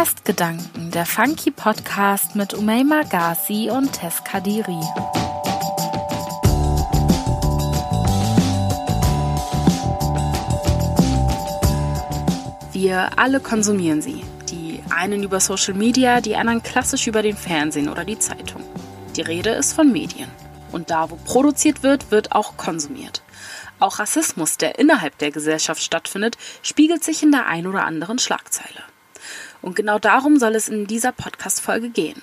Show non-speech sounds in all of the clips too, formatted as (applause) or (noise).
Gastgedanken, der Funky Podcast mit Umayma Ghazi und Tess Kadiri. Wir alle konsumieren sie. Die einen über Social Media, die anderen klassisch über den Fernsehen oder die Zeitung. Die Rede ist von Medien. Und da, wo produziert wird, wird auch konsumiert. Auch Rassismus, der innerhalb der Gesellschaft stattfindet, spiegelt sich in der ein oder anderen Schlagzeile. Und genau darum soll es in dieser Podcast-Folge gehen.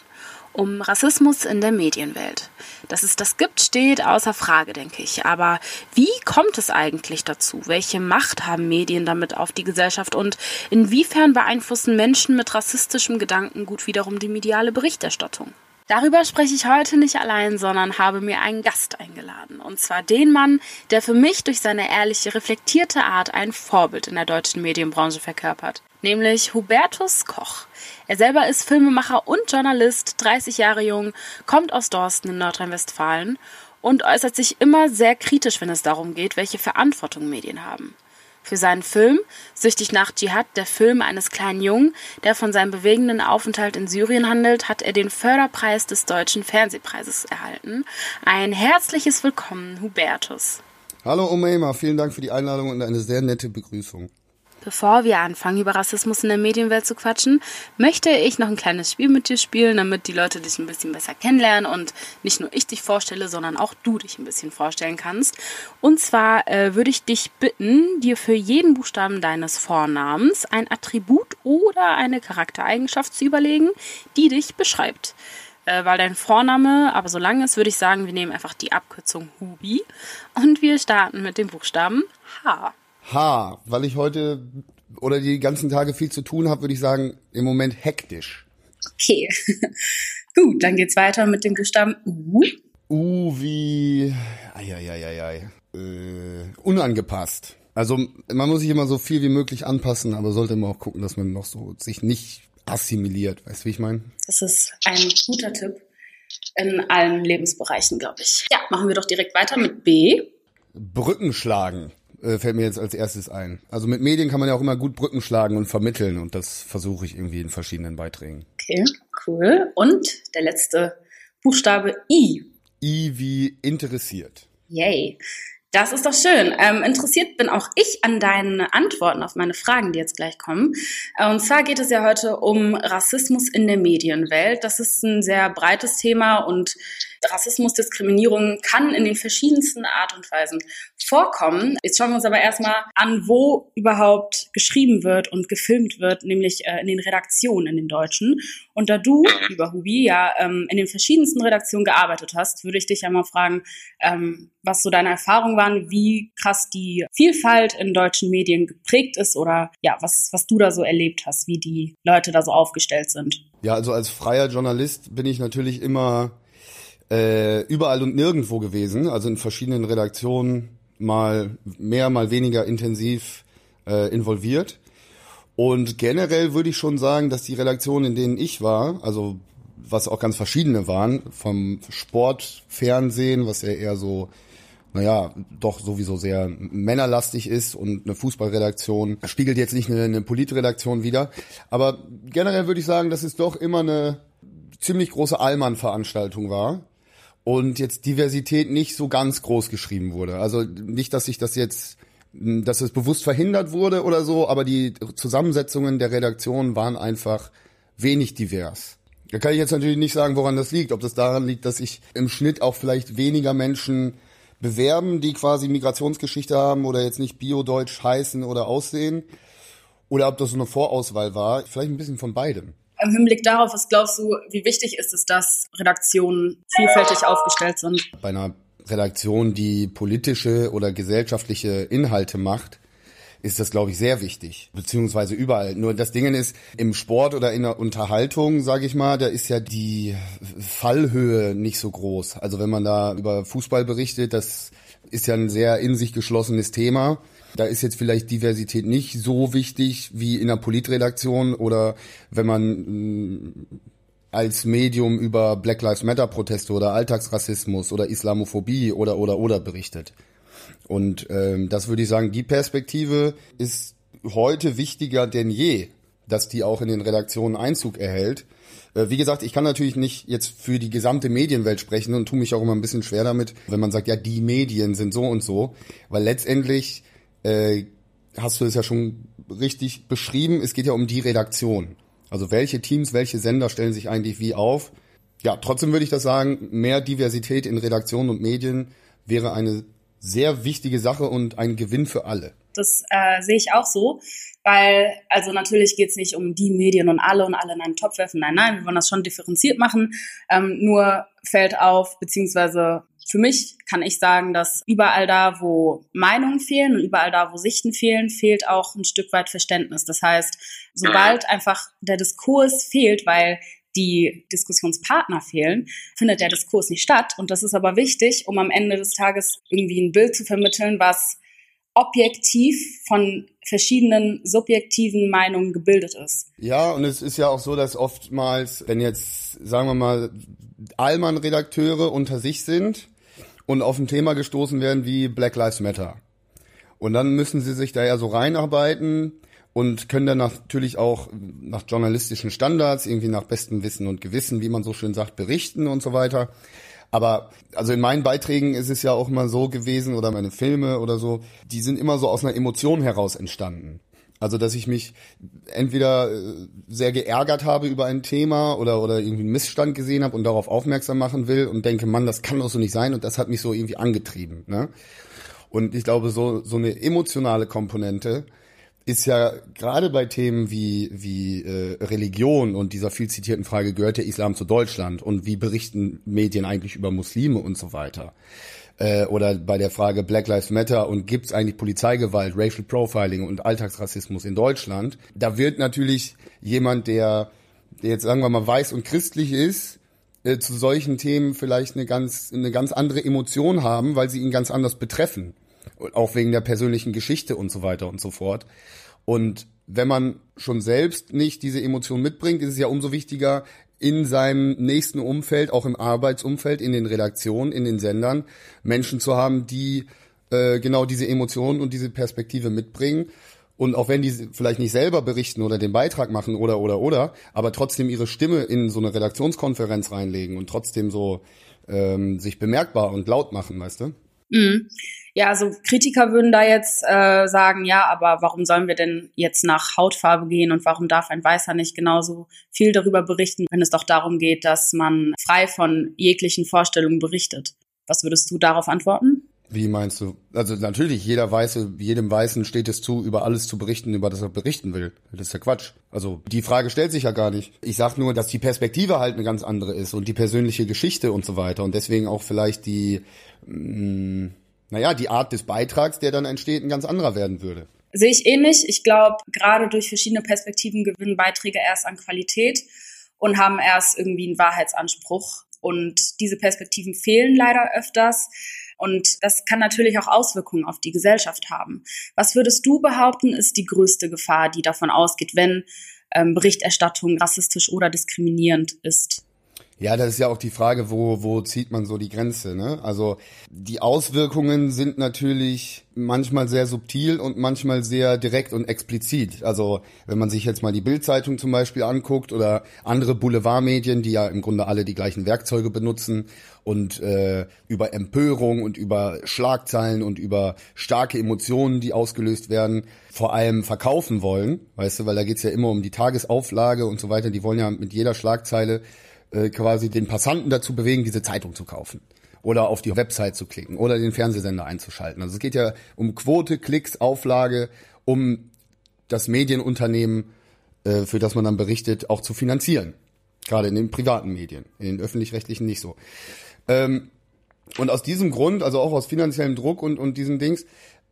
Um Rassismus in der Medienwelt. Dass es das gibt, steht außer Frage, denke ich. Aber wie kommt es eigentlich dazu? Welche Macht haben Medien damit auf die Gesellschaft und inwiefern beeinflussen Menschen mit rassistischem Gedankengut wiederum die mediale Berichterstattung? Darüber spreche ich heute nicht allein, sondern habe mir einen Gast eingeladen. Und zwar den Mann, der für mich durch seine ehrliche, reflektierte Art ein Vorbild in der deutschen Medienbranche verkörpert. Nämlich Hubertus Koch. Er selber ist Filmemacher und Journalist, 30 Jahre jung, kommt aus Dorsten in Nordrhein-Westfalen und äußert sich immer sehr kritisch, wenn es darum geht, welche Verantwortung Medien haben. Für seinen Film Süchtig nach Dschihad, der Film eines kleinen Jungen, der von seinem bewegenden Aufenthalt in Syrien handelt, hat er den Förderpreis des Deutschen Fernsehpreises erhalten. Ein herzliches Willkommen, Hubertus. Hallo Omeima, vielen Dank für die Einladung und eine sehr nette Begrüßung. Bevor wir anfangen, über Rassismus in der Medienwelt zu quatschen, möchte ich noch ein kleines Spiel mit dir spielen, damit die Leute dich ein bisschen besser kennenlernen und nicht nur ich dich vorstelle, sondern auch du dich ein bisschen vorstellen kannst. Und zwar äh, würde ich dich bitten, dir für jeden Buchstaben deines Vornamens ein Attribut oder eine Charaktereigenschaft zu überlegen, die dich beschreibt äh, weil dein Vorname aber so lang ist, würde ich sagen, wir nehmen einfach die Abkürzung Hubi und wir starten mit dem Buchstaben H. H, weil ich heute oder die ganzen Tage viel zu tun habe, würde ich sagen, im Moment hektisch. Okay. (laughs) Gut, dann geht's weiter mit dem Buchstaben U. U wie eieieiei, äh, unangepasst. Also man muss sich immer so viel wie möglich anpassen, aber sollte immer auch gucken, dass man noch so sich nicht assimiliert. Weißt du, wie ich meine? Das ist ein guter Tipp in allen Lebensbereichen, glaube ich. Ja, machen wir doch direkt weiter mit B. Brücken schlagen äh, fällt mir jetzt als erstes ein. Also mit Medien kann man ja auch immer gut Brücken schlagen und vermitteln und das versuche ich irgendwie in verschiedenen Beiträgen. Okay, cool. Und der letzte Buchstabe I. I wie interessiert. Yay. Das ist doch schön. Ähm, interessiert bin auch ich an deinen Antworten auf meine Fragen, die jetzt gleich kommen. Und zwar geht es ja heute um Rassismus in der Medienwelt. Das ist ein sehr breites Thema und Rassismus, Diskriminierung kann in den verschiedensten Art und Weisen vorkommen. Jetzt schauen wir uns aber erstmal an, wo überhaupt geschrieben wird und gefilmt wird, nämlich äh, in den Redaktionen in den Deutschen. Und da du, lieber Hubi, ja ähm, in den verschiedensten Redaktionen gearbeitet hast, würde ich dich ja mal fragen, ähm, was so deine Erfahrungen waren, wie krass die Vielfalt in deutschen Medien geprägt ist oder ja, was, was du da so erlebt hast, wie die Leute da so aufgestellt sind. Ja, also als freier Journalist bin ich natürlich immer äh, überall und nirgendwo gewesen, also in verschiedenen Redaktionen mal mehr, mal weniger intensiv äh, involviert. Und generell würde ich schon sagen, dass die Redaktionen, in denen ich war, also was auch ganz verschiedene waren, vom Sport, Fernsehen, was ja eher so, naja, doch sowieso sehr männerlastig ist und eine Fußballredaktion spiegelt jetzt nicht eine, eine Politredaktion wieder. Aber generell würde ich sagen, dass es doch immer eine ziemlich große Allmann-Veranstaltung war und jetzt Diversität nicht so ganz groß geschrieben wurde. Also nicht, dass ich das jetzt, dass es bewusst verhindert wurde oder so, aber die Zusammensetzungen der Redaktion waren einfach wenig divers. Da kann ich jetzt natürlich nicht sagen, woran das liegt. Ob das daran liegt, dass ich im Schnitt auch vielleicht weniger Menschen bewerben, die quasi Migrationsgeschichte haben oder jetzt nicht Bio-Deutsch heißen oder aussehen. Oder ob das so eine Vorauswahl war. Vielleicht ein bisschen von beidem. Im Hinblick darauf, was glaubst du, wie wichtig ist es, dass Redaktionen vielfältig aufgestellt sind? Bei einer Redaktion, die politische oder gesellschaftliche Inhalte macht, ist das, glaube ich, sehr wichtig, beziehungsweise überall. Nur das Ding ist, im Sport oder in der Unterhaltung, sage ich mal, da ist ja die Fallhöhe nicht so groß. Also wenn man da über Fußball berichtet, das ist ja ein sehr in sich geschlossenes Thema. Da ist jetzt vielleicht Diversität nicht so wichtig wie in der Politredaktion oder wenn man mm, als Medium über Black Lives Matter Proteste oder Alltagsrassismus oder Islamophobie oder oder oder berichtet. Und ähm, das würde ich sagen, die Perspektive ist heute wichtiger denn je, dass die auch in den Redaktionen Einzug erhält. Äh, wie gesagt, ich kann natürlich nicht jetzt für die gesamte Medienwelt sprechen und tue mich auch immer ein bisschen schwer damit, wenn man sagt, ja, die Medien sind so und so, weil letztendlich äh, hast du es ja schon richtig beschrieben, es geht ja um die Redaktion. Also welche Teams, welche Sender stellen sich eigentlich wie auf? Ja, trotzdem würde ich das sagen, mehr Diversität in Redaktionen und Medien wäre eine sehr wichtige Sache und ein Gewinn für alle. Das äh, sehe ich auch so, weil, also natürlich geht es nicht um die Medien und alle und alle in einen Topf werfen. Nein, nein, wir wollen das schon differenziert machen. Ähm, nur fällt auf, beziehungsweise für mich kann ich sagen, dass überall da, wo Meinungen fehlen und überall da, wo Sichten fehlen, fehlt auch ein Stück weit Verständnis. Das heißt, sobald einfach der Diskurs fehlt, weil die Diskussionspartner fehlen, findet der Diskurs nicht statt. Und das ist aber wichtig, um am Ende des Tages irgendwie ein Bild zu vermitteln, was objektiv von verschiedenen subjektiven Meinungen gebildet ist. Ja, und es ist ja auch so, dass oftmals, wenn jetzt, sagen wir mal, Allmann-Redakteure unter sich sind und auf ein Thema gestoßen werden wie Black Lives Matter. Und dann müssen sie sich da ja so reinarbeiten und können dann natürlich auch nach journalistischen Standards, irgendwie nach bestem Wissen und Gewissen, wie man so schön sagt, berichten und so weiter. Aber also in meinen Beiträgen ist es ja auch immer so gewesen oder meine Filme oder so, die sind immer so aus einer Emotion heraus entstanden. Also dass ich mich entweder äh, sehr geärgert habe über ein Thema oder oder irgendwie einen Missstand gesehen habe und darauf aufmerksam machen will und denke, Mann, das kann doch so nicht sein und das hat mich so irgendwie angetrieben. Ne? Und ich glaube, so so eine emotionale Komponente ist ja gerade bei Themen wie, wie äh, Religion und dieser viel zitierten Frage, gehört der Islam zu Deutschland und wie berichten Medien eigentlich über Muslime und so weiter. Äh, oder bei der Frage Black Lives Matter und gibt's eigentlich Polizeigewalt, Racial Profiling und Alltagsrassismus in Deutschland. Da wird natürlich jemand, der, der jetzt sagen wir mal weiß und christlich ist, äh, zu solchen Themen vielleicht eine ganz, eine ganz andere Emotion haben, weil sie ihn ganz anders betreffen auch wegen der persönlichen Geschichte und so weiter und so fort. Und wenn man schon selbst nicht diese Emotion mitbringt, ist es ja umso wichtiger, in seinem nächsten Umfeld, auch im Arbeitsumfeld, in den Redaktionen, in den Sendern, Menschen zu haben, die äh, genau diese Emotionen und diese Perspektive mitbringen. Und auch wenn die vielleicht nicht selber berichten oder den Beitrag machen oder oder oder, aber trotzdem ihre Stimme in so eine Redaktionskonferenz reinlegen und trotzdem so ähm, sich bemerkbar und laut machen, weißt du? Mhm. Ja, also Kritiker würden da jetzt äh, sagen, ja, aber warum sollen wir denn jetzt nach Hautfarbe gehen und warum darf ein Weißer nicht genauso viel darüber berichten, wenn es doch darum geht, dass man frei von jeglichen Vorstellungen berichtet? Was würdest du darauf antworten? Wie meinst du? Also natürlich, jeder Weiße, jedem Weißen steht es zu, über alles zu berichten, über das er berichten will. Das ist ja Quatsch. Also die Frage stellt sich ja gar nicht. Ich sag nur, dass die Perspektive halt eine ganz andere ist und die persönliche Geschichte und so weiter und deswegen auch vielleicht die mh, mm, naja, die Art des Beitrags, der dann entsteht, ein ganz anderer werden würde. Sehe ich ähnlich. Ich glaube, gerade durch verschiedene Perspektiven gewinnen Beiträge erst an Qualität und haben erst irgendwie einen Wahrheitsanspruch. Und diese Perspektiven fehlen leider öfters. Und das kann natürlich auch Auswirkungen auf die Gesellschaft haben. Was würdest du behaupten, ist die größte Gefahr, die davon ausgeht, wenn ähm, Berichterstattung rassistisch oder diskriminierend ist? Ja, das ist ja auch die Frage, wo, wo zieht man so die Grenze, ne? Also die Auswirkungen sind natürlich manchmal sehr subtil und manchmal sehr direkt und explizit. Also wenn man sich jetzt mal die Bildzeitung zum Beispiel anguckt oder andere Boulevardmedien, die ja im Grunde alle die gleichen Werkzeuge benutzen und äh, über Empörung und über Schlagzeilen und über starke Emotionen, die ausgelöst werden, vor allem verkaufen wollen, weißt du, weil da geht's ja immer um die Tagesauflage und so weiter. Die wollen ja mit jeder Schlagzeile äh, quasi den Passanten dazu bewegen, diese Zeitung zu kaufen oder auf die Website zu klicken oder den Fernsehsender einzuschalten. Also es geht ja um Quote, Klicks, Auflage, um das Medienunternehmen, äh, für das man dann berichtet, auch zu finanzieren. Gerade in den privaten Medien, in den öffentlich-rechtlichen nicht so. Ähm, und aus diesem Grund, also auch aus finanziellem Druck und, und diesen Dings,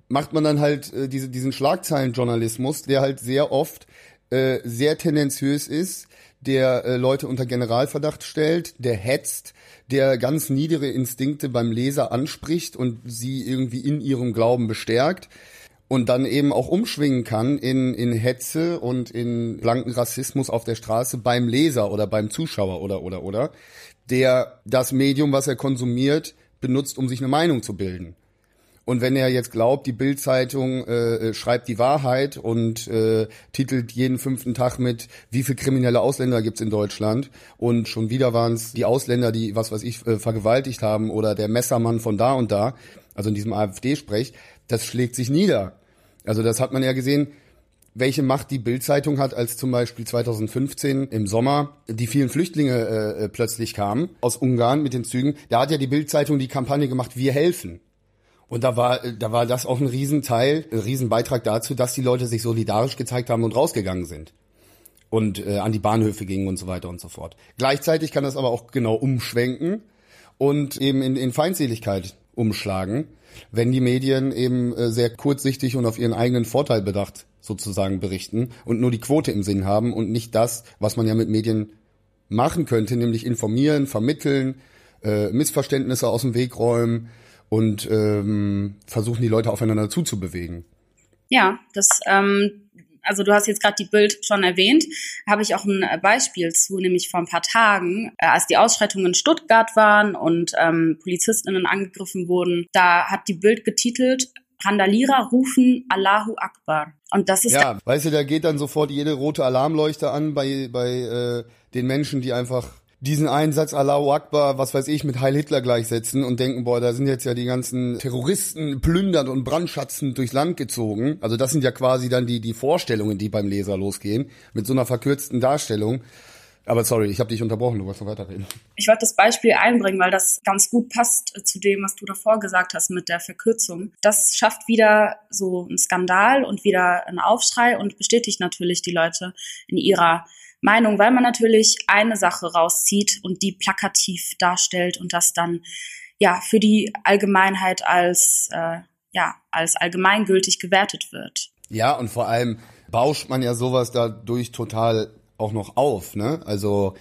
macht man dann halt äh, diese, diesen Schlagzeilenjournalismus, der halt sehr oft äh, sehr tendenziös ist, der äh, Leute unter Generalverdacht stellt, der hetzt, der ganz niedere Instinkte beim Leser anspricht und sie irgendwie in ihrem Glauben bestärkt und dann eben auch umschwingen kann in, in Hetze und in blanken Rassismus auf der Straße beim Leser oder beim Zuschauer oder oder oder, der das Medium, was er konsumiert, benutzt, um sich eine Meinung zu bilden. Und wenn er jetzt glaubt, die Bild-Zeitung äh, schreibt die Wahrheit und äh, titelt jeden fünften Tag mit, wie viel kriminelle Ausländer gibt's in Deutschland und schon wieder waren es die Ausländer, die was weiß ich äh, vergewaltigt haben oder der Messermann von da und da, also in diesem AfD-Sprech, das schlägt sich nieder. Also das hat man ja gesehen, welche Macht die Bild-Zeitung hat, als zum Beispiel 2015 im Sommer die vielen Flüchtlinge äh, äh, plötzlich kamen aus Ungarn mit den Zügen. Da hat ja die Bild-Zeitung die Kampagne gemacht, wir helfen. Und da war, da war das auch ein Riesenteil, ein Riesenbeitrag dazu, dass die Leute sich solidarisch gezeigt haben und rausgegangen sind. Und äh, an die Bahnhöfe gingen und so weiter und so fort. Gleichzeitig kann das aber auch genau umschwenken und eben in, in Feindseligkeit umschlagen, wenn die Medien eben äh, sehr kurzsichtig und auf ihren eigenen Vorteil bedacht sozusagen berichten und nur die Quote im Sinn haben und nicht das, was man ja mit Medien machen könnte, nämlich informieren, vermitteln, äh, Missverständnisse aus dem Weg räumen, und ähm, versuchen die Leute aufeinander zuzubewegen. Ja, das ähm, also du hast jetzt gerade die Bild schon erwähnt, habe ich auch ein Beispiel zu, nämlich vor ein paar Tagen, äh, als die Ausschreitungen in Stuttgart waren und ähm, Polizistinnen angegriffen wurden, da hat die Bild getitelt, Randalierer rufen Allahu Akbar. Und das ist ja, weißt du, da geht dann sofort jede rote Alarmleuchte an bei bei äh, den Menschen, die einfach diesen Einsatz Allahu Akbar, was weiß ich, mit Heil Hitler gleichsetzen und denken, boah, da sind jetzt ja die ganzen Terroristen plündern und brandschatzen durchs Land gezogen. Also das sind ja quasi dann die, die Vorstellungen, die beim Leser losgehen, mit so einer verkürzten Darstellung. Aber sorry, ich habe dich unterbrochen, du wolltest noch weiterreden. Ich wollte das Beispiel einbringen, weil das ganz gut passt zu dem, was du davor gesagt hast mit der Verkürzung. Das schafft wieder so einen Skandal und wieder einen Aufschrei und bestätigt natürlich die Leute in ihrer Meinung, weil man natürlich eine Sache rauszieht und die plakativ darstellt und das dann ja für die Allgemeinheit als äh, ja als allgemeingültig gewertet wird. Ja und vor allem bauscht man ja sowas dadurch total auch noch auf, ne? Also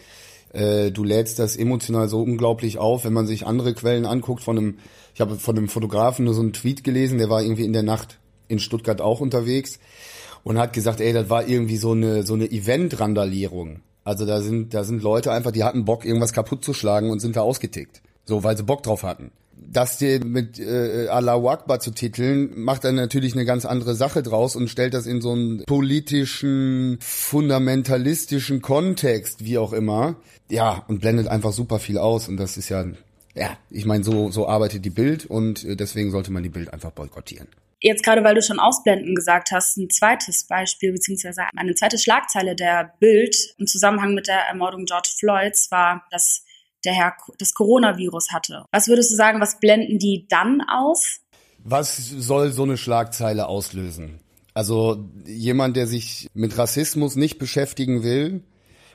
äh, du lädst das emotional so unglaublich auf, wenn man sich andere Quellen anguckt von einem, ich habe von einem Fotografen nur so einen Tweet gelesen, der war irgendwie in der Nacht in Stuttgart auch unterwegs und hat gesagt, ey, das war irgendwie so eine so eine Event-Randalierung. Also da sind da sind Leute einfach, die hatten Bock, irgendwas kaputt zu schlagen und sind da ausgetickt. So, weil sie Bock drauf hatten. Das dir mit äh, Allahu Akbar zu titeln, macht dann natürlich eine ganz andere Sache draus und stellt das in so einen politischen, fundamentalistischen Kontext, wie auch immer. Ja, und blendet einfach super viel aus. Und das ist ja, ja, ich meine, so, so arbeitet die Bild und äh, deswegen sollte man die Bild einfach boykottieren. Jetzt gerade, weil du schon Ausblenden gesagt hast, ein zweites Beispiel beziehungsweise eine zweite Schlagzeile der Bild im Zusammenhang mit der Ermordung George Floyds war, dass der Herr das Coronavirus hatte. Was würdest du sagen, was blenden die dann aus? Was soll so eine Schlagzeile auslösen? Also jemand, der sich mit Rassismus nicht beschäftigen will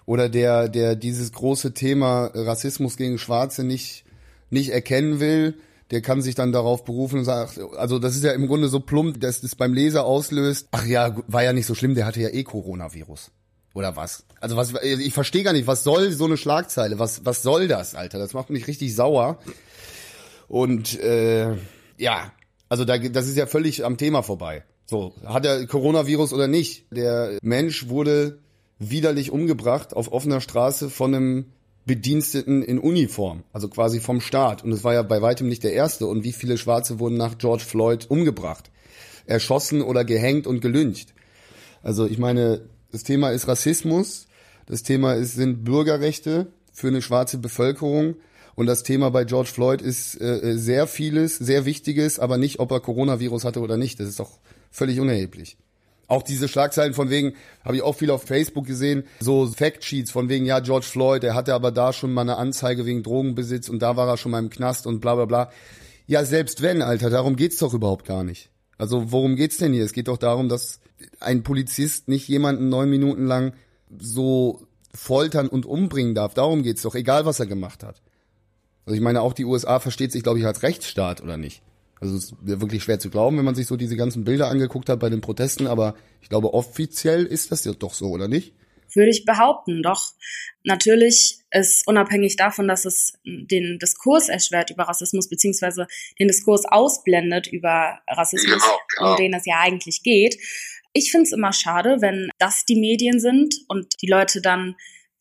oder der, der dieses große Thema Rassismus gegen Schwarze nicht, nicht erkennen will, der kann sich dann darauf berufen und sagt, also das ist ja im Grunde so plump, dass das beim Leser auslöst. Ach ja, war ja nicht so schlimm, der hatte ja eh Coronavirus. Oder was? Also was, ich verstehe gar nicht, was soll so eine Schlagzeile? Was, was soll das, Alter? Das macht mich richtig sauer. Und äh, ja, also da, das ist ja völlig am Thema vorbei. So, hat er Coronavirus oder nicht? Der Mensch wurde widerlich umgebracht auf offener Straße von einem Bediensteten in Uniform, also quasi vom Staat. Und es war ja bei weitem nicht der erste. Und wie viele Schwarze wurden nach George Floyd umgebracht? Erschossen oder gehängt und gelyncht. Also ich meine, das Thema ist Rassismus, das Thema ist, sind Bürgerrechte für eine schwarze Bevölkerung. Und das Thema bei George Floyd ist äh, sehr vieles, sehr wichtiges, aber nicht, ob er Coronavirus hatte oder nicht. Das ist doch völlig unerheblich. Auch diese Schlagzeilen von wegen, habe ich auch viel auf Facebook gesehen, so Factsheets von wegen, ja, George Floyd, der hatte aber da schon mal eine Anzeige wegen Drogenbesitz und da war er schon mal im Knast und bla bla bla. Ja, selbst wenn, Alter, darum geht's doch überhaupt gar nicht. Also worum geht's denn hier? Es geht doch darum, dass ein Polizist nicht jemanden neun Minuten lang so foltern und umbringen darf. Darum geht's doch, egal was er gemacht hat. Also ich meine, auch die USA versteht sich, glaube ich, als Rechtsstaat, oder nicht? Also es ist wirklich schwer zu glauben, wenn man sich so diese ganzen Bilder angeguckt hat bei den Protesten, aber ich glaube, offiziell ist das ja doch so, oder nicht? Würde ich behaupten, doch. Natürlich ist unabhängig davon, dass es den Diskurs erschwert über Rassismus, beziehungsweise den Diskurs ausblendet über Rassismus, genau, genau. um den es ja eigentlich geht. Ich finde es immer schade, wenn das die Medien sind und die Leute dann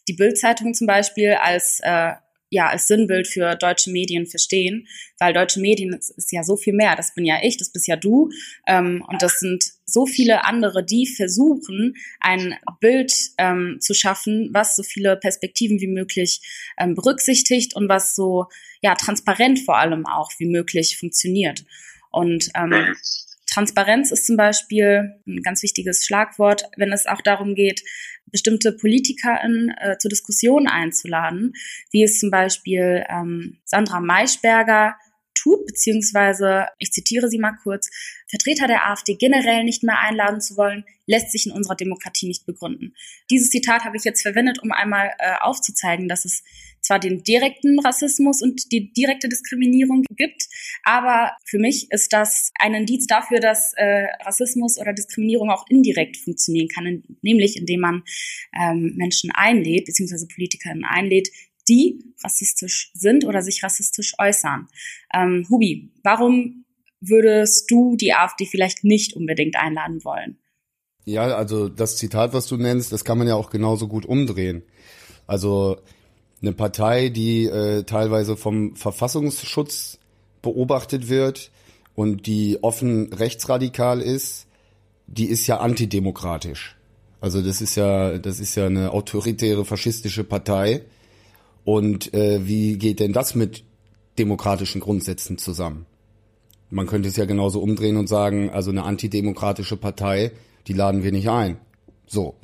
die Bildzeitung zum Beispiel als äh, ja als Sinnbild für deutsche Medien verstehen, weil deutsche Medien ist, ist ja so viel mehr. Das bin ja ich, das bist ja du ähm, und das sind so viele andere, die versuchen, ein Bild ähm, zu schaffen, was so viele Perspektiven wie möglich ähm, berücksichtigt und was so ja transparent vor allem auch wie möglich funktioniert. Und ähm, Transparenz ist zum Beispiel ein ganz wichtiges Schlagwort, wenn es auch darum geht, bestimmte PolitikerInnen äh, zur Diskussion einzuladen, wie es zum Beispiel ähm, Sandra Maischberger tut, beziehungsweise, ich zitiere sie mal kurz, Vertreter der AfD generell nicht mehr einladen zu wollen, lässt sich in unserer Demokratie nicht begründen. Dieses Zitat habe ich jetzt verwendet, um einmal äh, aufzuzeigen, dass es zwar den direkten Rassismus und die direkte Diskriminierung gibt, aber für mich ist das ein Indiz dafür, dass äh, Rassismus oder Diskriminierung auch indirekt funktionieren kann, nämlich indem man ähm, Menschen einlädt, beziehungsweise PolitikerInnen einlädt, die rassistisch sind oder sich rassistisch äußern. Ähm, Hubi, warum würdest du die AfD vielleicht nicht unbedingt einladen wollen? Ja, also das Zitat, was du nennst, das kann man ja auch genauso gut umdrehen. Also eine Partei, die äh, teilweise vom Verfassungsschutz beobachtet wird und die offen rechtsradikal ist, die ist ja antidemokratisch. Also das ist ja, das ist ja eine autoritäre faschistische Partei. Und äh, wie geht denn das mit demokratischen Grundsätzen zusammen? Man könnte es ja genauso umdrehen und sagen, also eine antidemokratische Partei, die laden wir nicht ein. So.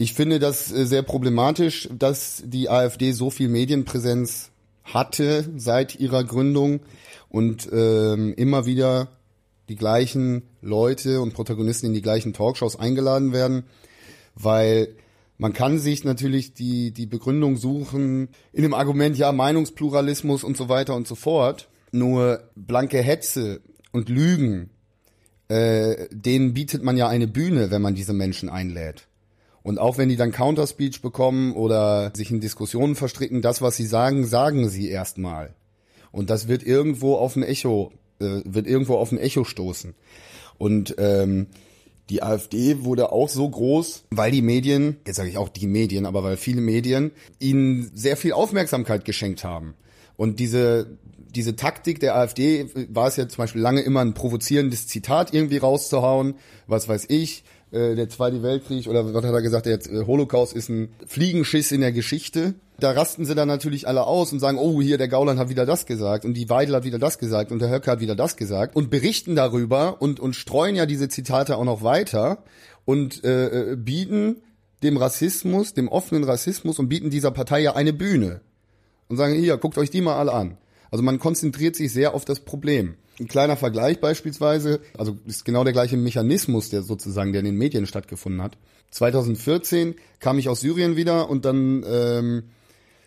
Ich finde das äh, sehr problematisch, dass die AfD so viel Medienpräsenz hatte seit ihrer Gründung und ähm, immer wieder die gleichen Leute und Protagonisten in die gleichen Talkshows eingeladen werden, weil man kann sich natürlich die, die Begründung suchen in dem Argument, ja, Meinungspluralismus und so weiter und so fort. Nur blanke Hetze und Lügen, äh, denen bietet man ja eine Bühne, wenn man diese Menschen einlädt. Und auch wenn die dann Counterspeech bekommen oder sich in Diskussionen verstricken, das, was sie sagen, sagen sie erstmal. Und das wird irgendwo auf ein Echo, äh, wird irgendwo auf ein Echo stoßen. Und ähm, die AfD wurde auch so groß, weil die Medien, jetzt sage ich auch die Medien, aber weil viele Medien ihnen sehr viel Aufmerksamkeit geschenkt haben. Und diese diese Taktik der AfD war es ja zum Beispiel lange immer ein provozierendes Zitat irgendwie rauszuhauen, was weiß ich, äh, der Zweite Weltkrieg oder was hat er gesagt, der äh, Holocaust ist ein Fliegenschiss in der Geschichte. Da rasten sie dann natürlich alle aus und sagen, oh, hier der Gauland hat wieder das gesagt und die Weidel hat wieder das gesagt und der Höcke hat wieder das gesagt und berichten darüber und, und streuen ja diese Zitate auch noch weiter und äh, äh bieten dem Rassismus, dem offenen Rassismus und bieten dieser Partei ja eine Bühne und sagen, hier, guckt euch die mal alle an. Also man konzentriert sich sehr auf das Problem. Ein kleiner Vergleich beispielsweise, also ist genau der gleiche Mechanismus, der sozusagen, der in den Medien stattgefunden hat. 2014 kam ich aus Syrien wieder und dann ähm,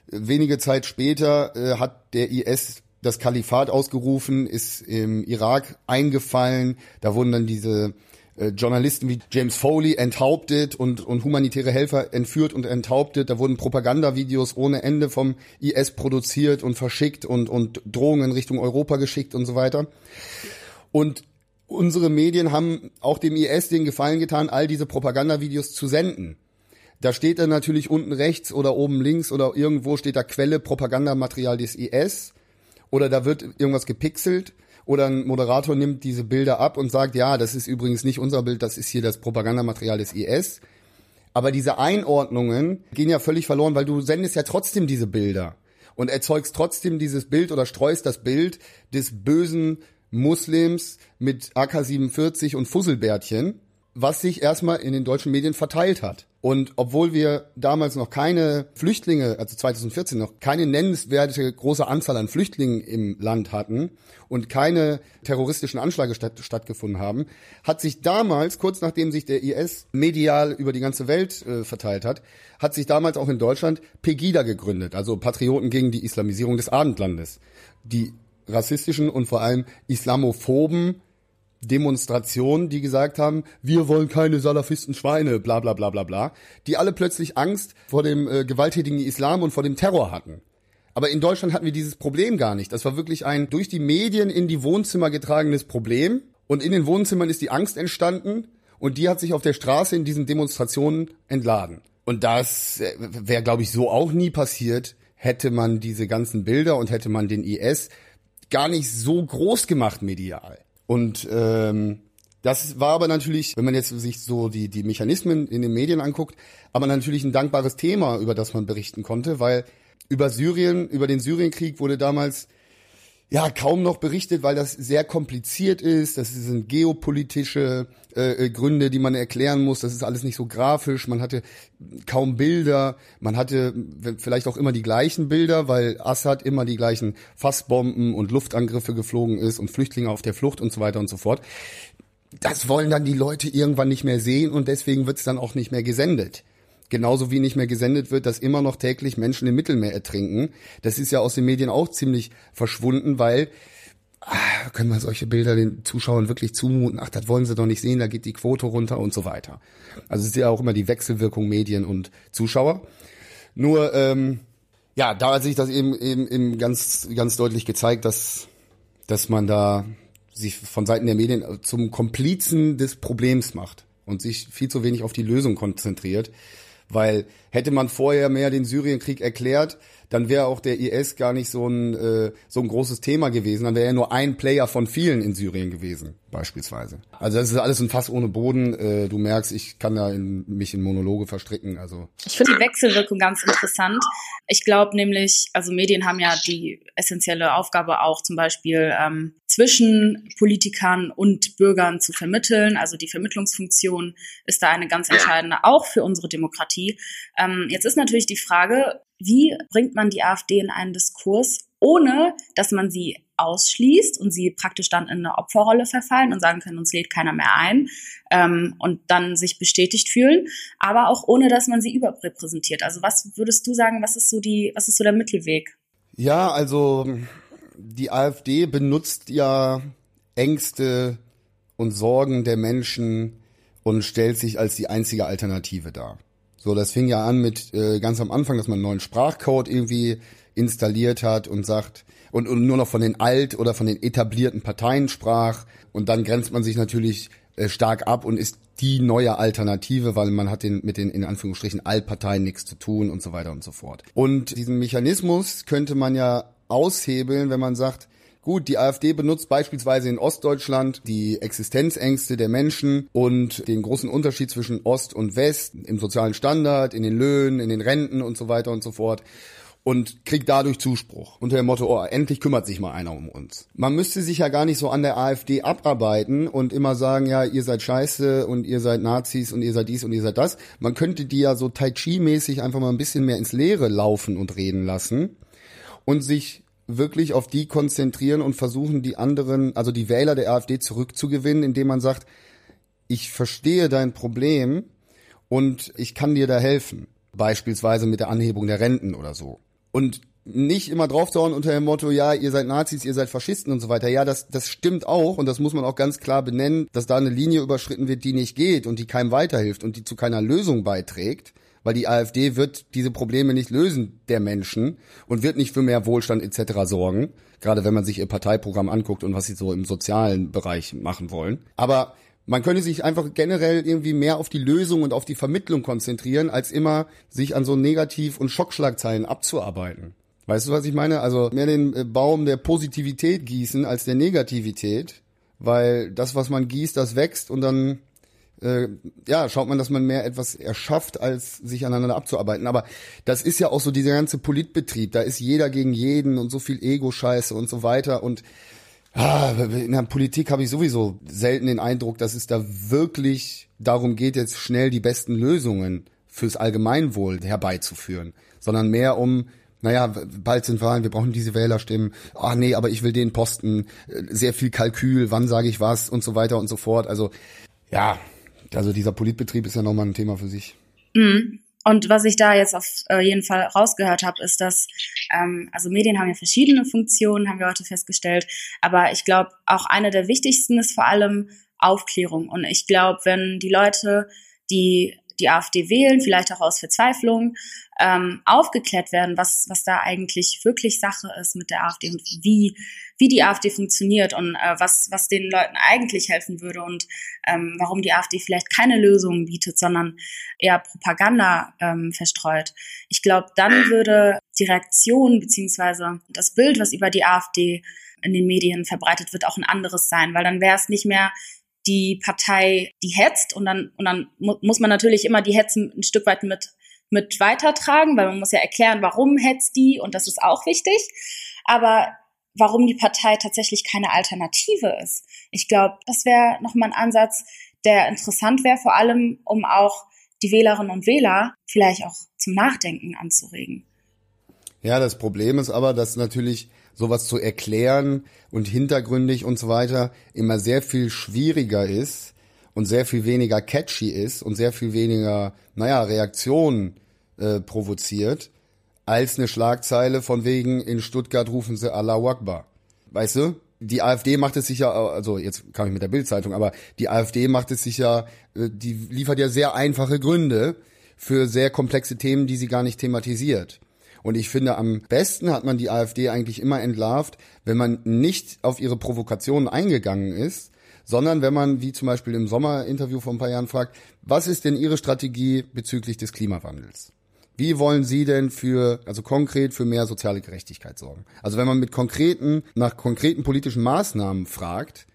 wenige Zeit später äh, hat der IS das Kalifat ausgerufen, ist im Irak eingefallen. Da wurden dann diese äh, Journalisten wie James Foley enthauptet und, und humanitäre Helfer entführt und enthauptet. Da wurden Propagandavideos ohne Ende vom IS produziert und verschickt und, und Drohungen Richtung Europa geschickt und so weiter. Und unsere Medien haben auch dem IS den Gefallen getan, all diese Propagandavideos zu senden. Da steht dann natürlich unten rechts oder oben links oder irgendwo steht da Quelle Propagandamaterial des IS oder da wird irgendwas gepixelt oder ein Moderator nimmt diese Bilder ab und sagt, ja, das ist übrigens nicht unser Bild, das ist hier das Propagandamaterial des IS. Aber diese Einordnungen gehen ja völlig verloren, weil du sendest ja trotzdem diese Bilder und erzeugst trotzdem dieses Bild oder streust das Bild des bösen Muslims mit AK-47 und Fusselbärtchen, was sich erstmal in den deutschen Medien verteilt hat. Und obwohl wir damals noch keine Flüchtlinge, also 2014 noch keine nennenswerte große Anzahl an Flüchtlingen im Land hatten und keine terroristischen Anschläge statt, stattgefunden haben, hat sich damals, kurz nachdem sich der IS medial über die ganze Welt äh, verteilt hat, hat sich damals auch in Deutschland Pegida gegründet, also Patrioten gegen die Islamisierung des Abendlandes. Die rassistischen und vor allem islamophoben Demonstrationen, die gesagt haben, wir wollen keine Salafisten Schweine, bla bla bla bla bla, die alle plötzlich Angst vor dem äh, gewalttätigen Islam und vor dem Terror hatten. Aber in Deutschland hatten wir dieses Problem gar nicht. Das war wirklich ein durch die Medien in die Wohnzimmer getragenes Problem. Und in den Wohnzimmern ist die Angst entstanden und die hat sich auf der Straße in diesen Demonstrationen entladen. Und das äh, wäre, glaube ich, so auch nie passiert, hätte man diese ganzen Bilder und hätte man den IS gar nicht so groß gemacht medial. Und ähm, das war aber natürlich, wenn man jetzt sich so die, die Mechanismen in den Medien anguckt, aber natürlich ein dankbares Thema, über das man berichten konnte, weil über Syrien, über den Syrienkrieg wurde damals ja kaum noch berichtet, weil das sehr kompliziert ist. Das sind geopolitische äh, äh, Gründe, die man erklären muss. Das ist alles nicht so grafisch. Man hatte kaum Bilder. Man hatte vielleicht auch immer die gleichen Bilder, weil Assad immer die gleichen Fassbomben und Luftangriffe geflogen ist und Flüchtlinge auf der Flucht und so weiter und so fort. Das wollen dann die Leute irgendwann nicht mehr sehen und deswegen wird es dann auch nicht mehr gesendet. Genauso wie nicht mehr gesendet wird, dass immer noch täglich Menschen im Mittelmeer ertrinken. Das ist ja aus den Medien auch ziemlich verschwunden, weil ah, können wir solche Bilder den Zuschauern wirklich zumuten? Ach, das wollen sie doch nicht sehen, da geht die Quote runter und so weiter. Also es ist ja auch immer die Wechselwirkung Medien und Zuschauer. Nur, ähm, ja, da hat sich das eben, eben, eben ganz, ganz deutlich gezeigt, dass, dass man da sich von Seiten der Medien zum Komplizen des Problems macht und sich viel zu wenig auf die Lösung konzentriert. Weil hätte man vorher mehr den Syrienkrieg erklärt, dann wäre auch der IS gar nicht so ein, äh, so ein großes Thema gewesen. Dann wäre er nur ein Player von vielen in Syrien gewesen, beispielsweise. Also das ist alles ein Fass ohne Boden. Äh, du merkst, ich kann da in, mich in Monologe verstricken. Also ich finde die Wechselwirkung ganz interessant. Ich glaube nämlich, also Medien haben ja die essentielle Aufgabe auch zum Beispiel ähm, zwischen Politikern und Bürgern zu vermitteln. Also die Vermittlungsfunktion ist da eine ganz entscheidende, auch für unsere Demokratie. Ähm, jetzt ist natürlich die Frage, wie bringt man die AfD in einen Diskurs, ohne dass man sie ausschließt und sie praktisch dann in eine Opferrolle verfallen und sagen können, uns lädt keiner mehr ein ähm, und dann sich bestätigt fühlen, aber auch ohne, dass man sie überrepräsentiert. Also was würdest du sagen, was ist so die, was ist so der Mittelweg? Ja, also die AfD benutzt ja Ängste und Sorgen der Menschen und stellt sich als die einzige Alternative dar. So, das fing ja an mit äh, ganz am Anfang, dass man einen neuen Sprachcode irgendwie installiert hat und sagt und, und nur noch von den alt oder von den etablierten Parteien sprach und dann grenzt man sich natürlich äh, stark ab und ist die neue Alternative, weil man hat den mit den in Anführungsstrichen Altparteien nichts zu tun und so weiter und so fort. Und diesen Mechanismus könnte man ja aushebeln, wenn man sagt, Gut, die AfD benutzt beispielsweise in Ostdeutschland die Existenzängste der Menschen und den großen Unterschied zwischen Ost und West im sozialen Standard, in den Löhnen, in den Renten und so weiter und so fort und kriegt dadurch Zuspruch unter dem Motto, oh, endlich kümmert sich mal einer um uns. Man müsste sich ja gar nicht so an der AfD abarbeiten und immer sagen, ja, ihr seid scheiße und ihr seid Nazis und ihr seid dies und ihr seid das. Man könnte die ja so Tai Chi-mäßig einfach mal ein bisschen mehr ins Leere laufen und reden lassen und sich wirklich auf die konzentrieren und versuchen, die anderen, also die Wähler der AfD zurückzugewinnen, indem man sagt, ich verstehe dein Problem und ich kann dir da helfen. Beispielsweise mit der Anhebung der Renten oder so. Und nicht immer draufzuhauen unter dem Motto, ja, ihr seid Nazis, ihr seid Faschisten und so weiter. Ja, das, das stimmt auch und das muss man auch ganz klar benennen, dass da eine Linie überschritten wird, die nicht geht und die keinem weiterhilft und die zu keiner Lösung beiträgt weil die AfD wird diese Probleme nicht lösen der Menschen und wird nicht für mehr Wohlstand etc. sorgen, gerade wenn man sich ihr Parteiprogramm anguckt und was sie so im sozialen Bereich machen wollen. Aber man könnte sich einfach generell irgendwie mehr auf die Lösung und auf die Vermittlung konzentrieren, als immer sich an so Negativ- und Schockschlagzeilen abzuarbeiten. Weißt du, was ich meine? Also mehr den äh, Baum der Positivität gießen als der Negativität, weil das, was man gießt, das wächst und dann äh, ja, schaut man, dass man mehr etwas erschafft, als sich aneinander abzuarbeiten. Aber das ist ja auch so dieser ganze Politbetrieb. Da ist jeder gegen jeden und so viel Ego-Scheiße und so weiter. Und ah, in der Politik habe ich sowieso selten den Eindruck, dass es da wirklich darum geht, jetzt schnell die besten Lösungen fürs Allgemeinwohl herbeizuführen, sondern mehr um naja, bald sind Wahlen, wir brauchen diese Wählerstimmen. Ah nee, aber ich will den Posten, äh, sehr viel Kalkül, wann sage ich was und so weiter und so fort. Also ja, also dieser Politbetrieb ist ja nochmal ein Thema für sich. Mhm. Und was ich da jetzt auf äh, jeden Fall rausgehört habe, ist, dass ähm, also Medien haben ja verschiedene Funktionen, haben wir heute festgestellt. Aber ich glaube, auch eine der wichtigsten ist vor allem Aufklärung. Und ich glaube, wenn die Leute, die die AfD wählen, vielleicht auch aus Verzweiflung, ähm, aufgeklärt werden, was, was da eigentlich wirklich Sache ist mit der AfD und wie, wie die AfD funktioniert und äh, was, was den Leuten eigentlich helfen würde und ähm, warum die AfD vielleicht keine Lösungen bietet, sondern eher Propaganda ähm, verstreut. Ich glaube, dann würde die Reaktion beziehungsweise das Bild, was über die AfD in den Medien verbreitet wird, auch ein anderes sein, weil dann wäre es nicht mehr die Partei, die hetzt und dann, und dann mu muss man natürlich immer die Hetze ein Stück weit mit, mit weitertragen, weil man muss ja erklären, warum hetzt die und das ist auch wichtig. Aber warum die Partei tatsächlich keine Alternative ist. Ich glaube, das wäre nochmal ein Ansatz, der interessant wäre, vor allem um auch die Wählerinnen und Wähler vielleicht auch zum Nachdenken anzuregen. Ja, das Problem ist aber, dass natürlich sowas zu erklären und hintergründig und so weiter immer sehr viel schwieriger ist und sehr viel weniger catchy ist und sehr viel weniger, naja, Reaktionen äh, provoziert, als eine Schlagzeile von wegen in Stuttgart rufen sie Allahu Akbar. Weißt du? Die AfD macht es sicher, also jetzt kam ich mit der Bildzeitung, aber die AfD macht es sicher, äh, die liefert ja sehr einfache Gründe für sehr komplexe Themen, die sie gar nicht thematisiert. Und ich finde, am besten hat man die AfD eigentlich immer entlarvt, wenn man nicht auf ihre Provokationen eingegangen ist, sondern wenn man, wie zum Beispiel im Sommerinterview vor ein paar Jahren fragt, was ist denn Ihre Strategie bezüglich des Klimawandels? Wie wollen Sie denn für, also konkret für mehr soziale Gerechtigkeit sorgen? Also wenn man mit konkreten, nach konkreten politischen Maßnahmen fragt,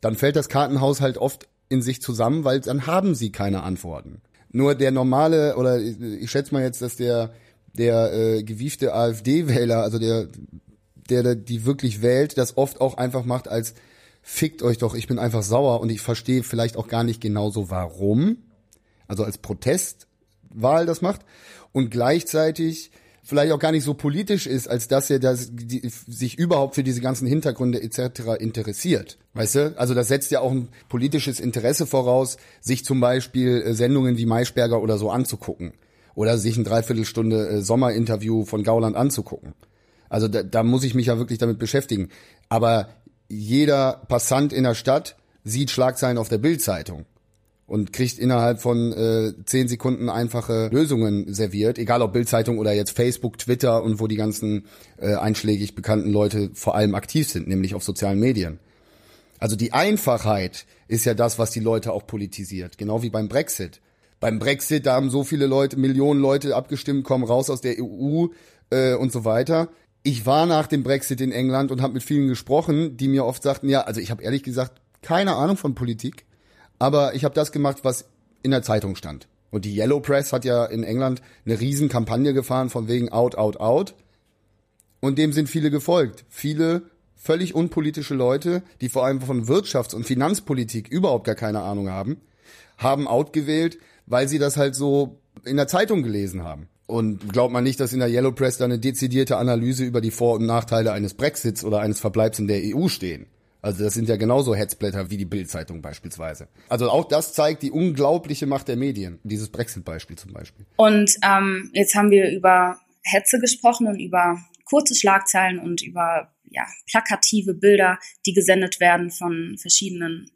dann fällt das Kartenhaus halt oft in sich zusammen, weil dann haben sie keine Antworten. Nur der normale, oder ich schätze mal jetzt, dass der der äh, gewiefte AfD-Wähler, also der, der die wirklich wählt, das oft auch einfach macht als fickt euch doch, ich bin einfach sauer und ich verstehe vielleicht auch gar nicht genauso warum. Also als Protestwahl das macht und gleichzeitig vielleicht auch gar nicht so politisch ist, als dass er das, die, sich überhaupt für diese ganzen Hintergründe etc. interessiert. Weißt du? Also das setzt ja auch ein politisches Interesse voraus, sich zum Beispiel äh, Sendungen wie Maischberger oder so anzugucken oder sich ein Dreiviertelstunde äh, Sommerinterview von Gauland anzugucken. Also da, da muss ich mich ja wirklich damit beschäftigen. Aber jeder Passant in der Stadt sieht Schlagzeilen auf der Bildzeitung und kriegt innerhalb von äh, zehn Sekunden einfache Lösungen serviert, egal ob Bildzeitung oder jetzt Facebook, Twitter und wo die ganzen äh, einschlägig bekannten Leute vor allem aktiv sind, nämlich auf sozialen Medien. Also die Einfachheit ist ja das, was die Leute auch politisiert, genau wie beim Brexit beim Brexit, da haben so viele Leute, Millionen Leute abgestimmt, kommen raus aus der EU äh, und so weiter. Ich war nach dem Brexit in England und habe mit vielen gesprochen, die mir oft sagten, ja, also ich habe ehrlich gesagt keine Ahnung von Politik, aber ich habe das gemacht, was in der Zeitung stand. Und die Yellow Press hat ja in England eine riesen Kampagne gefahren von wegen out, out, out. Und dem sind viele gefolgt. Viele völlig unpolitische Leute, die vor allem von Wirtschafts- und Finanzpolitik überhaupt gar keine Ahnung haben, haben out gewählt, weil sie das halt so in der Zeitung gelesen haben. Und glaubt man nicht, dass in der Yellow Press da eine dezidierte Analyse über die Vor- und Nachteile eines Brexits oder eines Verbleibs in der EU stehen. Also das sind ja genauso Hetzblätter wie die Bild-Zeitung beispielsweise. Also auch das zeigt die unglaubliche Macht der Medien. Dieses Brexit-Beispiel zum Beispiel. Und ähm, jetzt haben wir über Hetze gesprochen und über kurze Schlagzeilen und über ja, plakative Bilder, die gesendet werden von verschiedenen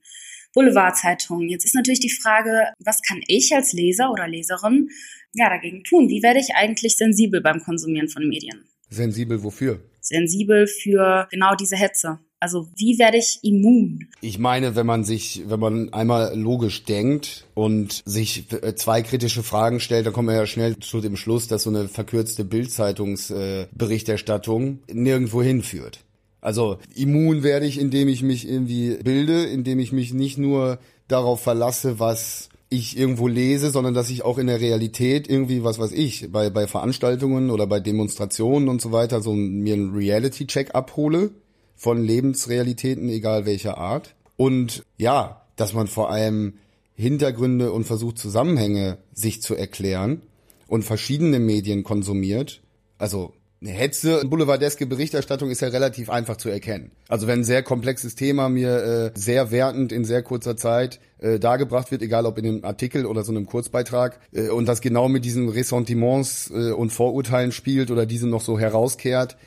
Boulevardzeitungen. Jetzt ist natürlich die Frage, was kann ich als Leser oder Leserin ja dagegen tun? Wie werde ich eigentlich sensibel beim Konsumieren von Medien? Sensibel wofür? Sensibel für genau diese Hetze. Also wie werde ich immun? Ich meine, wenn man sich, wenn man einmal logisch denkt und sich äh, zwei kritische Fragen stellt, dann kommt man ja schnell zu dem Schluss, dass so eine verkürzte Bildzeitungsberichterstattung äh, nirgendwo hinführt. Also immun werde ich, indem ich mich irgendwie bilde, indem ich mich nicht nur darauf verlasse, was ich irgendwo lese, sondern dass ich auch in der Realität irgendwie, was weiß ich, bei, bei Veranstaltungen oder bei Demonstrationen und so weiter, so mir einen Reality-Check abhole von Lebensrealitäten, egal welcher Art. Und ja, dass man vor allem Hintergründe und versucht Zusammenhänge sich zu erklären und verschiedene Medien konsumiert. Also eine Hetze, boulevardeske Berichterstattung ist ja relativ einfach zu erkennen. Also wenn ein sehr komplexes Thema mir äh, sehr wertend in sehr kurzer Zeit äh, dargebracht wird, egal ob in einem Artikel oder so einem Kurzbeitrag, äh, und das genau mit diesen Ressentiments äh, und Vorurteilen spielt oder diese noch so herauskehrt.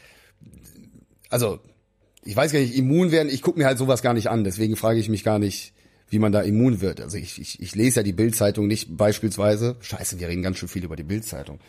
Also, ich weiß gar nicht, immun werden, ich gucke mir halt sowas gar nicht an, deswegen frage ich mich gar nicht, wie man da immun wird. Also ich, ich, ich lese ja die Bildzeitung nicht beispielsweise. Scheiße, wir reden ganz schön viel über die Bildzeitung.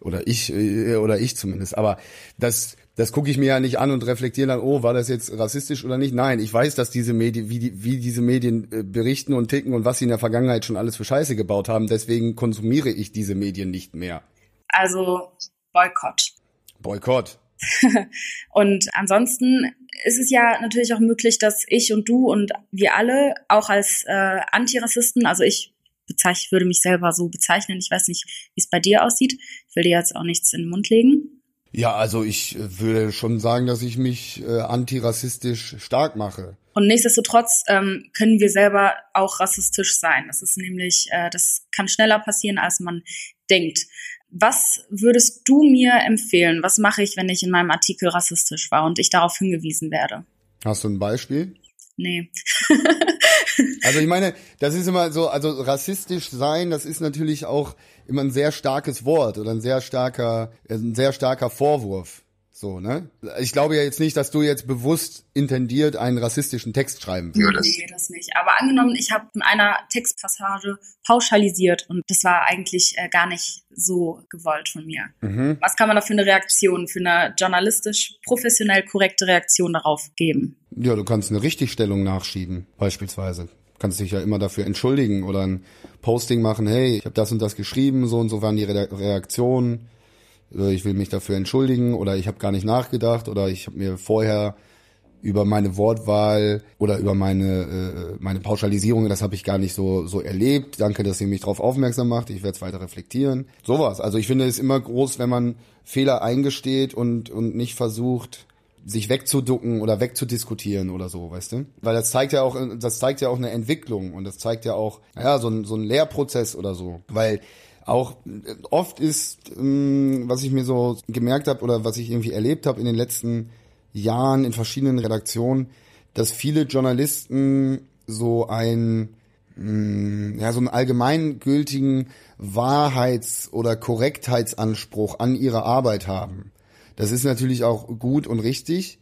Oder ich, äh, oder ich zumindest. Aber das, das gucke ich mir ja nicht an und reflektiere dann, oh, war das jetzt rassistisch oder nicht? Nein, ich weiß, dass diese Medien, wie, die, wie diese Medien äh, berichten und ticken und was sie in der Vergangenheit schon alles für Scheiße gebaut haben. Deswegen konsumiere ich diese Medien nicht mehr. Also Boykott. Boykott. (laughs) und ansonsten ist es ja natürlich auch möglich, dass ich und du und wir alle auch als äh, Antirassisten, also ich bezeichne, würde mich selber so bezeichnen, ich weiß nicht, wie es bei dir aussieht, ich will dir jetzt auch nichts in den Mund legen. Ja, also ich äh, würde schon sagen, dass ich mich äh, antirassistisch stark mache. Und nichtsdestotrotz ähm, können wir selber auch rassistisch sein. Das ist nämlich, äh, das kann schneller passieren, als man denkt. Was würdest du mir empfehlen? Was mache ich, wenn ich in meinem Artikel rassistisch war und ich darauf hingewiesen werde? Hast du ein Beispiel? Nee. also ich meine, das ist immer so, also rassistisch sein, das ist natürlich auch immer ein sehr starkes Wort oder ein sehr starker, ein sehr starker Vorwurf. So, ne? Ich glaube ja jetzt nicht, dass du jetzt bewusst intendiert einen rassistischen Text schreiben würdest. Nee, das nicht. Aber angenommen, ich habe in einer Textpassage pauschalisiert und das war eigentlich äh, gar nicht so gewollt von mir. Mhm. Was kann man da für eine Reaktion, für eine journalistisch professionell korrekte Reaktion darauf geben? Ja, du kannst eine Richtigstellung nachschieben, beispielsweise kannst dich ja immer dafür entschuldigen oder ein Posting machen, hey, ich habe das und das geschrieben, so und so waren die Reaktionen ich will mich dafür entschuldigen oder ich habe gar nicht nachgedacht oder ich habe mir vorher über meine Wortwahl oder über meine äh, meine Pauschalisierung, das habe ich gar nicht so so erlebt. Danke, dass ihr mich darauf aufmerksam macht. Ich werde es weiter reflektieren. Sowas. Also ich finde es immer groß, wenn man Fehler eingesteht und und nicht versucht sich wegzuducken oder wegzudiskutieren oder so, weißt du? Weil das zeigt ja auch, das zeigt ja auch eine Entwicklung und das zeigt ja auch, ja, so ein, so ein Lehrprozess oder so. Weil auch oft ist, ähm, was ich mir so gemerkt habe oder was ich irgendwie erlebt habe in den letzten Jahren in verschiedenen Redaktionen, dass viele Journalisten so ein mm, ja so einen allgemeingültigen Wahrheits- oder Korrektheitsanspruch an ihre Arbeit haben. Das ist natürlich auch gut und richtig,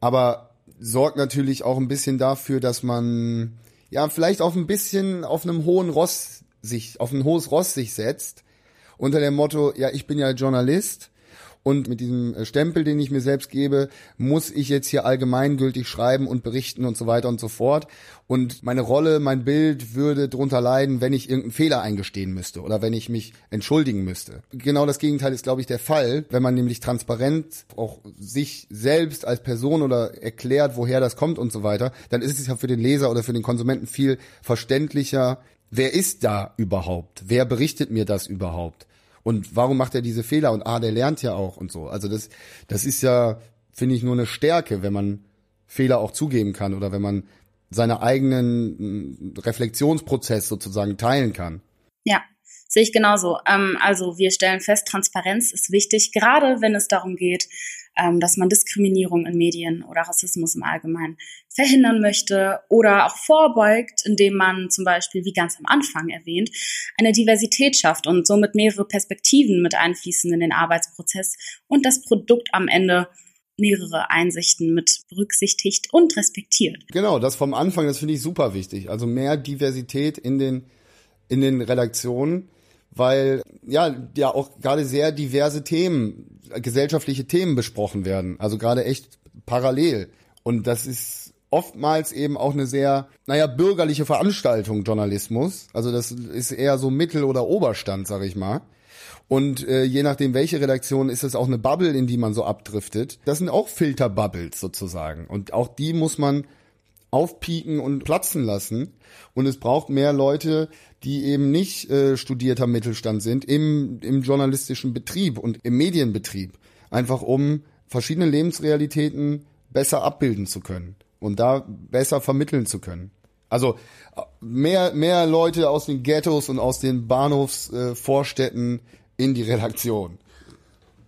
aber sorgt natürlich auch ein bisschen dafür, dass man ja vielleicht auch ein bisschen auf einem hohen Ross sich auf ein hohes Ross sich setzt unter dem Motto, ja, ich bin ja Journalist und mit diesem äh, Stempel, den ich mir selbst gebe, muss ich jetzt hier allgemeingültig schreiben und berichten und so weiter und so fort. Und meine Rolle, mein Bild würde drunter leiden, wenn ich irgendeinen Fehler eingestehen müsste oder wenn ich mich entschuldigen müsste. Genau das Gegenteil ist, glaube ich, der Fall. Wenn man nämlich transparent auch sich selbst als Person oder erklärt, woher das kommt und so weiter, dann ist es ja für den Leser oder für den Konsumenten viel verständlicher, wer ist da überhaupt? Wer berichtet mir das überhaupt? Und warum macht er diese Fehler? Und ah, der lernt ja auch und so. Also das, das ist ja, finde ich, nur eine Stärke, wenn man Fehler auch zugeben kann oder wenn man seine eigenen mm, Reflexionsprozess sozusagen teilen kann. Ja, sehe ich genauso. Ähm, also wir stellen fest, Transparenz ist wichtig, gerade wenn es darum geht, dass man Diskriminierung in Medien oder Rassismus im Allgemeinen verhindern möchte oder auch vorbeugt, indem man zum Beispiel, wie ganz am Anfang erwähnt, eine Diversität schafft und somit mehrere Perspektiven mit einfließen in den Arbeitsprozess und das Produkt am Ende mehrere Einsichten mit berücksichtigt und respektiert. Genau, das vom Anfang, das finde ich super wichtig. Also mehr Diversität in den, in den Redaktionen, weil ja, ja auch gerade sehr diverse Themen gesellschaftliche Themen besprochen werden. Also gerade echt parallel. Und das ist oftmals eben auch eine sehr, naja, bürgerliche Veranstaltung, Journalismus. Also das ist eher so Mittel- oder Oberstand, sag ich mal. Und äh, je nachdem, welche Redaktion, ist es auch eine Bubble, in die man so abdriftet. Das sind auch Filterbubbles sozusagen. Und auch die muss man aufpieken und platzen lassen. Und es braucht mehr Leute, die eben nicht äh, studierter Mittelstand sind im, im journalistischen Betrieb und im Medienbetrieb. Einfach um verschiedene Lebensrealitäten besser abbilden zu können und da besser vermitteln zu können. Also äh, mehr, mehr Leute aus den Ghettos und aus den Bahnhofsvorstädten äh, in die Redaktion.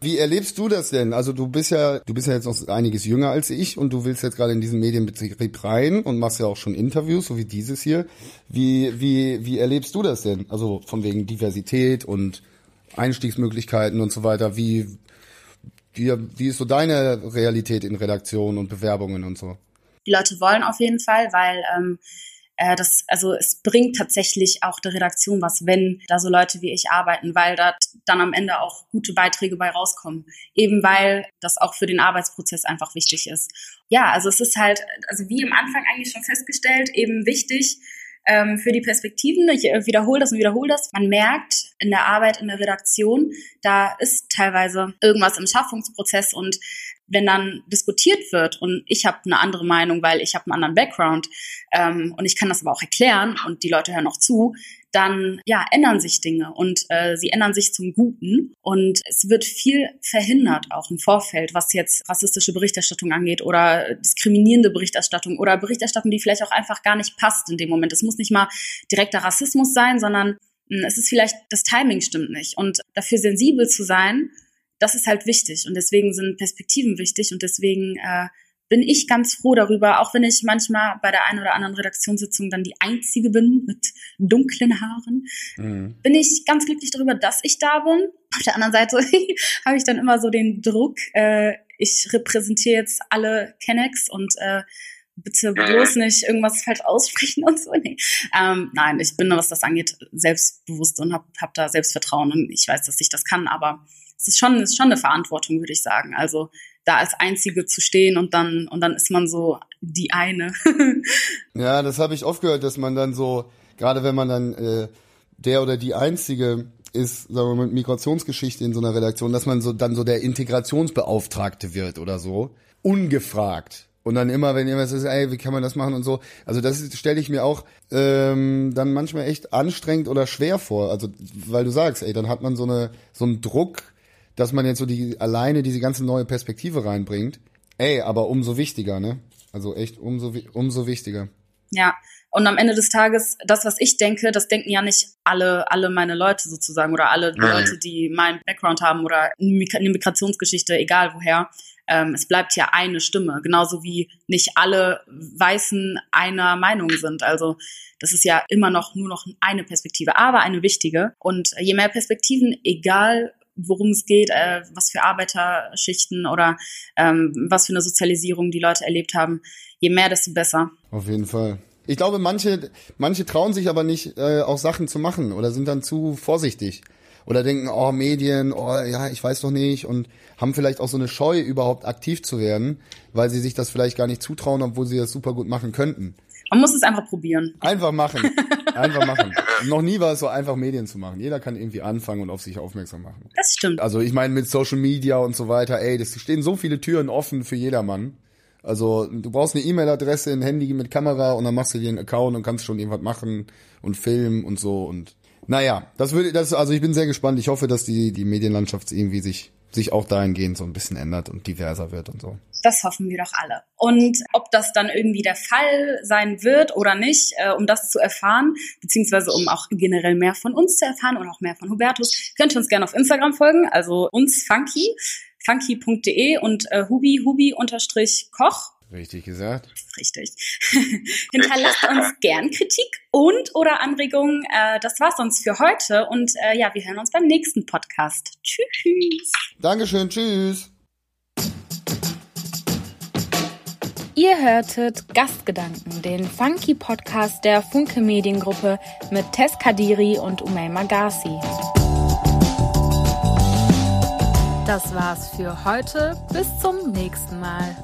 Wie erlebst du das denn? Also du bist ja, du bist ja jetzt noch einiges jünger als ich und du willst jetzt gerade in diesen Medienbetrieb rein und machst ja auch schon Interviews, so wie dieses hier. Wie, wie, wie erlebst du das denn? Also von wegen Diversität und Einstiegsmöglichkeiten und so weiter. Wie, wie, wie ist so deine Realität in Redaktionen und Bewerbungen und so? Die Leute wollen auf jeden Fall, weil ähm, äh, das, also es bringt tatsächlich auch der Redaktion was, wenn da so Leute wie ich arbeiten, weil da dann am Ende auch gute Beiträge bei rauskommen. Eben weil das auch für den Arbeitsprozess einfach wichtig ist. Ja, also es ist halt, also wie am Anfang eigentlich schon festgestellt, eben wichtig, ähm, für die Perspektiven. Ich äh, wiederhole das und wiederhole das. Man merkt in der Arbeit in der Redaktion, da ist teilweise irgendwas im Schaffungsprozess und wenn dann diskutiert wird und ich habe eine andere Meinung, weil ich habe einen anderen Background ähm, und ich kann das aber auch erklären und die Leute hören auch zu, dann ja ändern sich Dinge und äh, sie ändern sich zum Guten und es wird viel verhindert auch im Vorfeld, was jetzt rassistische Berichterstattung angeht oder diskriminierende Berichterstattung oder Berichterstattung, die vielleicht auch einfach gar nicht passt in dem Moment. Es muss nicht mal direkter Rassismus sein, sondern hm, es ist vielleicht das Timing stimmt nicht und dafür sensibel zu sein das ist halt wichtig und deswegen sind Perspektiven wichtig und deswegen äh, bin ich ganz froh darüber, auch wenn ich manchmal bei der einen oder anderen Redaktionssitzung dann die Einzige bin mit dunklen Haaren, mhm. bin ich ganz glücklich darüber, dass ich da bin. Auf der anderen Seite (laughs) habe ich dann immer so den Druck, äh, ich repräsentiere jetzt alle Kennex und äh, bitte bloß nicht irgendwas falsch aussprechen und so. (laughs) Nee. Ähm, nein, ich bin, was das angeht, selbstbewusst und habe hab da Selbstvertrauen und ich weiß, dass ich das kann, aber es ist schon, ist schon eine Verantwortung, würde ich sagen. Also da als Einzige zu stehen und dann, und dann ist man so die eine. (laughs) ja, das habe ich oft gehört, dass man dann so, gerade wenn man dann äh, der oder die Einzige ist, sagen wir mal, mit Migrationsgeschichte in so einer Redaktion, dass man so dann so der Integrationsbeauftragte wird oder so, ungefragt. Und dann immer, wenn irgendwas ist, ey, wie kann man das machen und so. Also das stelle ich mir auch ähm, dann manchmal echt anstrengend oder schwer vor. Also weil du sagst, ey, dann hat man so eine so einen Druck, dass man jetzt so die alleine diese ganze neue Perspektive reinbringt. Ey, aber umso wichtiger, ne? Also echt umso umso wichtiger. Ja, und am Ende des Tages, das, was ich denke, das denken ja nicht alle, alle meine Leute sozusagen oder alle Nein. Leute, die meinen Background haben oder eine Migrationsgeschichte, egal woher. Ähm, es bleibt ja eine Stimme, genauso wie nicht alle Weißen einer Meinung sind. Also das ist ja immer noch nur noch eine Perspektive, aber eine wichtige. Und je mehr Perspektiven, egal worum es geht, äh, was für Arbeiterschichten oder ähm, was für eine Sozialisierung die Leute erlebt haben, je mehr, desto besser. Auf jeden Fall. Ich glaube, manche, manche trauen sich aber nicht, äh, auch Sachen zu machen oder sind dann zu vorsichtig. Oder denken, oh, Medien, oh, ja, ich weiß doch nicht und haben vielleicht auch so eine Scheu, überhaupt aktiv zu werden, weil sie sich das vielleicht gar nicht zutrauen, obwohl sie das super gut machen könnten. Man muss es einfach probieren. Einfach machen. (laughs) Einfach machen. Noch nie war es so einfach, Medien zu machen. Jeder kann irgendwie anfangen und auf sich aufmerksam machen. Das stimmt. Also ich meine mit Social Media und so weiter, ey, das stehen so viele Türen offen für jedermann. Also du brauchst eine E-Mail-Adresse, ein Handy mit Kamera und dann machst du dir einen Account und kannst schon irgendwas machen und filmen und so und naja, das würde, das, also ich bin sehr gespannt. Ich hoffe, dass die, die Medienlandschaft irgendwie sich sich auch dahingehend so ein bisschen ändert und diverser wird und so. Das hoffen wir doch alle. Und ob das dann irgendwie der Fall sein wird oder nicht, äh, um das zu erfahren, beziehungsweise um auch generell mehr von uns zu erfahren und auch mehr von Hubertus, könnt ihr uns gerne auf Instagram folgen, also uns funky, funky.de und äh, hubi, hubi unterstrich Koch Richtig gesagt. Richtig. (laughs) Hinterlasst uns (laughs) gern Kritik und oder Anregungen. Äh, das war's sonst für heute und äh, ja, wir hören uns beim nächsten Podcast. Tschüss. Dankeschön, tschüss. Ihr hörtet Gastgedanken, den funky Podcast der Funke Mediengruppe mit Tess Kadiri und Umay Magasi. Das war's für heute. Bis zum nächsten Mal.